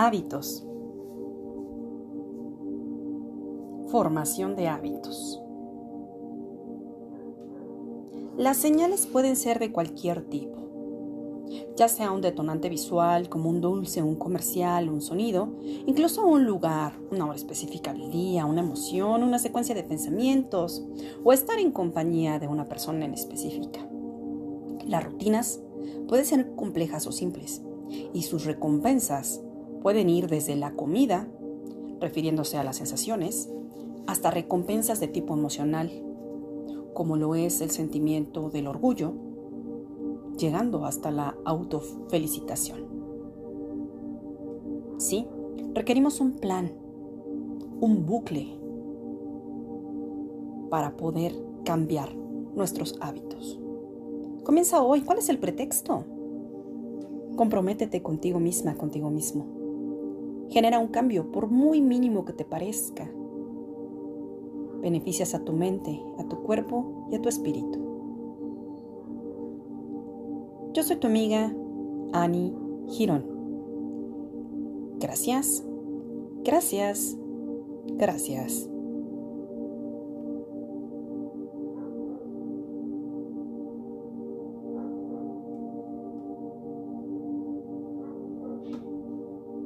Hábitos. Formación de hábitos. Las señales pueden ser de cualquier tipo, ya sea un detonante visual como un dulce, un comercial, un sonido, incluso un lugar, una hora específica del día, una emoción, una secuencia de pensamientos o estar en compañía de una persona en específica. Las rutinas pueden ser complejas o simples y sus recompensas pueden ir desde la comida, refiriéndose a las sensaciones, hasta recompensas de tipo emocional, como lo es el sentimiento del orgullo, llegando hasta la autofelicitación. Sí, requerimos un plan, un bucle para poder cambiar nuestros hábitos. Comienza hoy. ¿Cuál es el pretexto? Comprométete contigo misma, contigo mismo. Genera un cambio, por muy mínimo que te parezca beneficias a tu mente, a tu cuerpo y a tu espíritu. Yo soy tu amiga Annie Girón. Gracias, gracias, gracias.